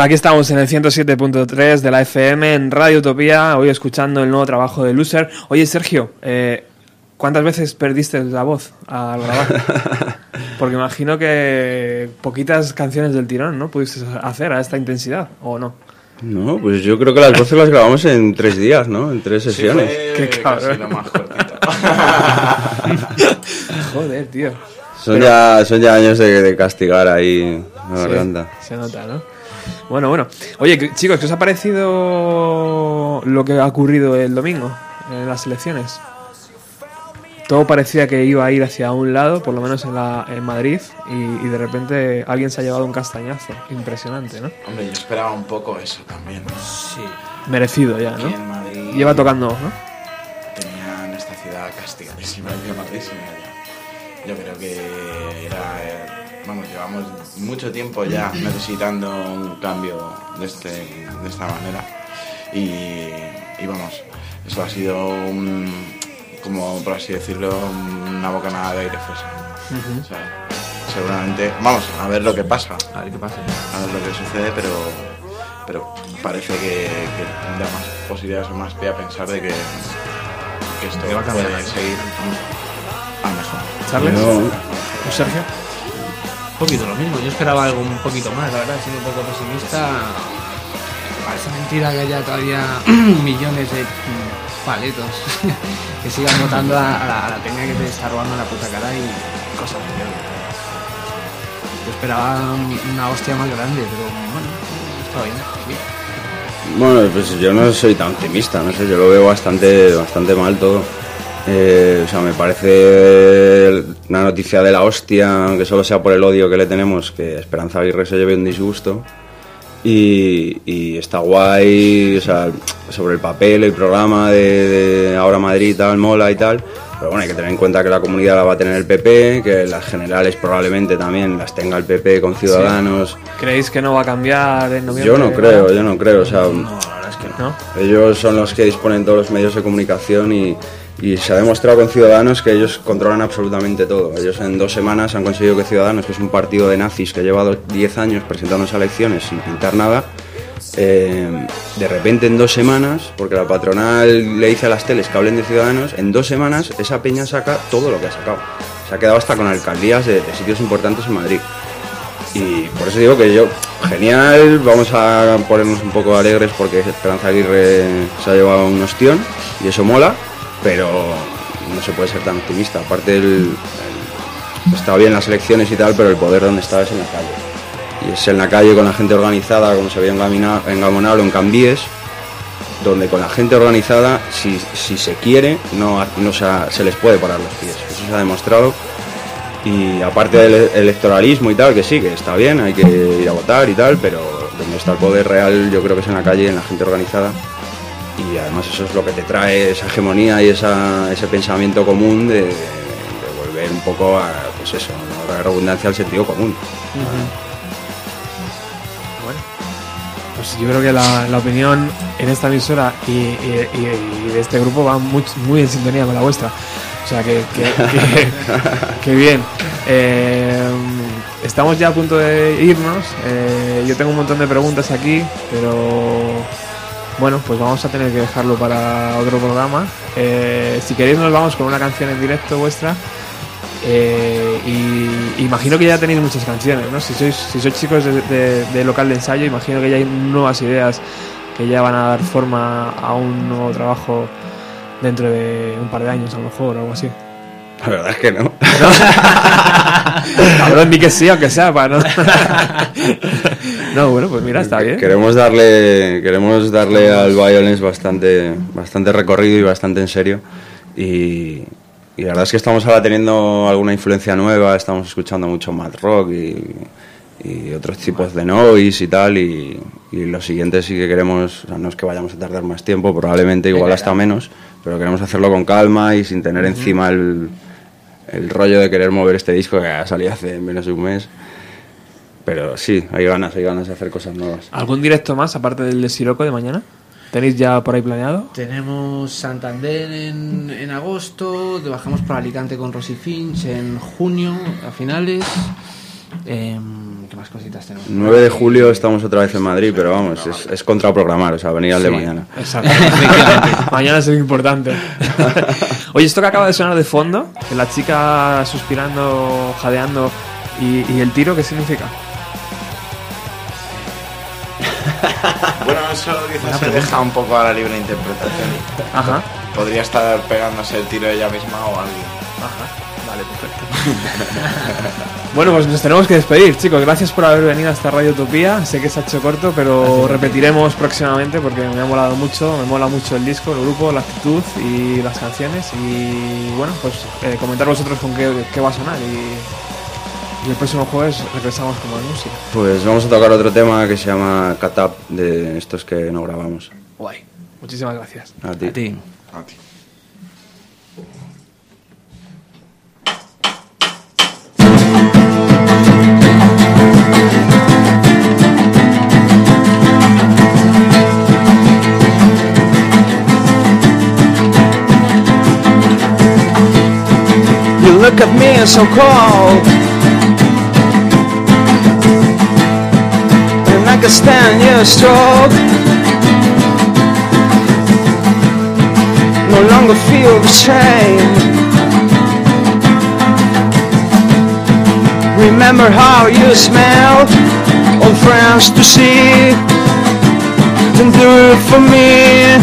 Bueno, aquí estamos en el 107.3 de la FM en Radio Utopía, hoy escuchando el nuevo trabajo de Loser. Oye, Sergio, eh, ¿cuántas veces perdiste la voz al grabar? Porque imagino que poquitas canciones del tirón, ¿no? Pudiste hacer a esta intensidad, ¿o no? No, pues yo creo que las voces las grabamos en tres días, ¿no? En tres sesiones. Qué casi cabrón. lo más. Joder, tío. Son, Pero- ya, son ya años de, de castigar ahí la Sí, garganta. se nota, ¿no? Bueno, bueno. Oye, que- chicos, ¿qué os ha parecido lo que ha ocurrido el domingo en las elecciones? Todo parecía que iba a ir hacia un lado, por lo menos en, la, en Madrid, y, y de repente alguien se ha llevado un castañazo. Impresionante, ¿no? Hombre, yo esperaba un poco eso también. ¿no? Sí. Merecido ya, Aquí ¿no? en Madrid Lleva tocando, ¿no? tenían esta ciudad castigadísima y quemadísima ya. Yo creo que era. eh, Vamos, llevamos mucho tiempo ya necesitando un cambio de, este, de esta manera. Y, y vamos, eso ha sido un, como por así decirlo, una bocanada de aire fresco. Ujú. O sea, seguramente, vamos a ver lo que pasa. A ver qué pasa. A ver lo que sucede, pero, pero parece que, que tendrá más posibilidades o más pie a pensar de que, que esto va a puede seguir a mejor. ¿Charles? Yo- ¿O Sergio? Poquito lo mismo, yo esperaba algo un poquito más, la verdad, siendo un poco pesimista. Parece mentira que haya todavía millones de paletos que sigan votando a, la, a peña que te está robando la puta cara y cosas mierda. Yo esperaba una hostia más grande, pero bueno, está bien. sí. Bueno, pues yo no soy tan optimista, no sé, yo lo veo bastante, bastante mal todo. Eh, o sea, me parece una noticia de la hostia, aunque solo sea por el odio que le tenemos, que Esperanza Aguirre se lleve un disgusto. Y, y está guay, o sea, sobre el papel, el programa de, de Ahora Madrid y tal, mola y tal. Pero bueno, hay que tener en cuenta que la comunidad la va a tener el PP, que las generales probablemente también las tenga el PP con Ciudadanos. ¿Creéis que no va a cambiar en noviembre? Yo no creo, yo no creo, o sea, ¿No? ellos son los que disponen todos los medios de comunicación y, y se ha demostrado con Ciudadanos que ellos controlan absolutamente todo. Ellos en dos semanas han conseguido que Ciudadanos, que es un partido de nazis que lleva do- 10 años presentándose a elecciones sin pintar nada, eh, de repente en dos semanas, porque la patronal le dice a las teles que hablen de Ciudadanos, en dos semanas esa peña saca todo lo que ha sacado. Se ha quedado hasta con alcaldías de- de sitios importantes en Madrid. Y por eso digo que yo, genial, vamos a ponernos un poco alegres porque Esperanza Aguirre se ha llevado un ostión y eso mola, pero no se puede ser tan optimista. Aparte, el, está bien las elecciones y tal, pero el poder donde está es en la calle. Y es en la calle con la gente organizada, como se veía en, Gamonal o en Cambies, donde con la gente organizada, si, si se quiere, no, no se, se les puede parar los pies. Eso se ha demostrado y aparte del electoralismo y tal, que sí, que está bien, hay que ir a votar y tal, pero donde está el poder real yo creo que es en la calle, en la gente organizada. Y además eso es lo que te trae esa hegemonía y esa, ese pensamiento común de, de volver un poco a, pues eso, ¿no? la redundancia al sentido común. Bueno, pues yo creo que la, la opinión en esta emisora y, y- y- y de este grupo va muy, muy en sintonía con la vuestra. O sea que, que, que- que bien. Eh, estamos ya a punto de irnos. Eh, yo tengo un montón de preguntas aquí, pero bueno, pues vamos a tener que dejarlo para otro programa. Eh, si queréis nos vamos con una canción en directo vuestra. Eh, y imagino que ya tenéis muchas canciones, ¿no? Si sois, si sois chicos de, de- de local de ensayo, imagino que ya hay nuevas ideas que ya van a dar forma a un nuevo trabajo dentro de un par de años, a lo mejor, o algo así. La verdad es que no. Cabrón, ni que sí, aunque sea, para no. no, bueno, pues mira, está bien. Queremos darle, queremos darle al Violence bastante, bastante recorrido y bastante en serio. Y, y la verdad es que estamos ahora teniendo alguna influencia nueva, estamos escuchando mucho mad rock y, y otros tipos de noise y tal. Y, y lo siguiente sí que queremos, o sea, no es que vayamos a tardar más tiempo, probablemente igual hasta menos, pero queremos hacerlo con calma y sin tener encima el, el rollo de querer mover este disco que ha salido hace menos de un mes. Pero sí, hay ganas, hay ganas de hacer cosas nuevas. ¿Algún directo más, aparte del de Siroco de mañana? ¿Tenéis ya por ahí planeado? Tenemos Santander en, en agosto, bajamos por Alicante con Rosy Finch en junio, a finales. Em, ¿Qué más cositas tenemos? 9 de julio estamos otra vez en Madrid, pero vamos, es, es contraprogramar, o sea, venir al de Sí, mañana. Exacto. mañana es importante. Oye, esto que acaba de sonar de fondo, que la chica suspirando, jadeando y, y el tiro, ¿qué significa? Bueno, eso quizás se deja un poco a la libre interpretación. Ajá. Podría estar pegándose el tiro ella misma o alguien. Ajá. Vale, perfecto. Bueno, pues nos tenemos que despedir, chicos. Gracias por haber venido a esta Radio Utopía. Sé que se ha hecho corto, pero repetiremos próximamente porque me ha molado mucho. Me mola mucho el disco, el grupo, la actitud y las canciones. Y bueno, pues eh, comentar vosotros con qué, qué va a sonar. Y, y el próximo jueves regresamos con más música. Pues vamos a tocar otro tema que se llama Cat Up, de estos que no grabamos. Guay. Muchísimas gracias. A ti. A ti. A ti. Look at me so cold. And I can stand your stroke. No longer feel the same Remember how you smell Old friends to see. Then do it for me.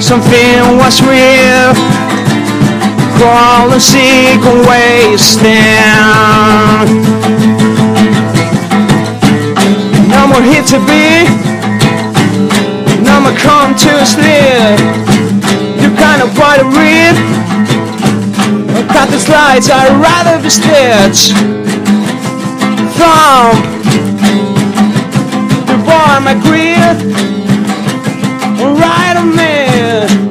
Something was real crawl and seek a way wasting. No more here to be, no more come to sleep. You kind of what I read. Cut the slides, I'd rather be stitched. Thumb, the boy my greed, right on me.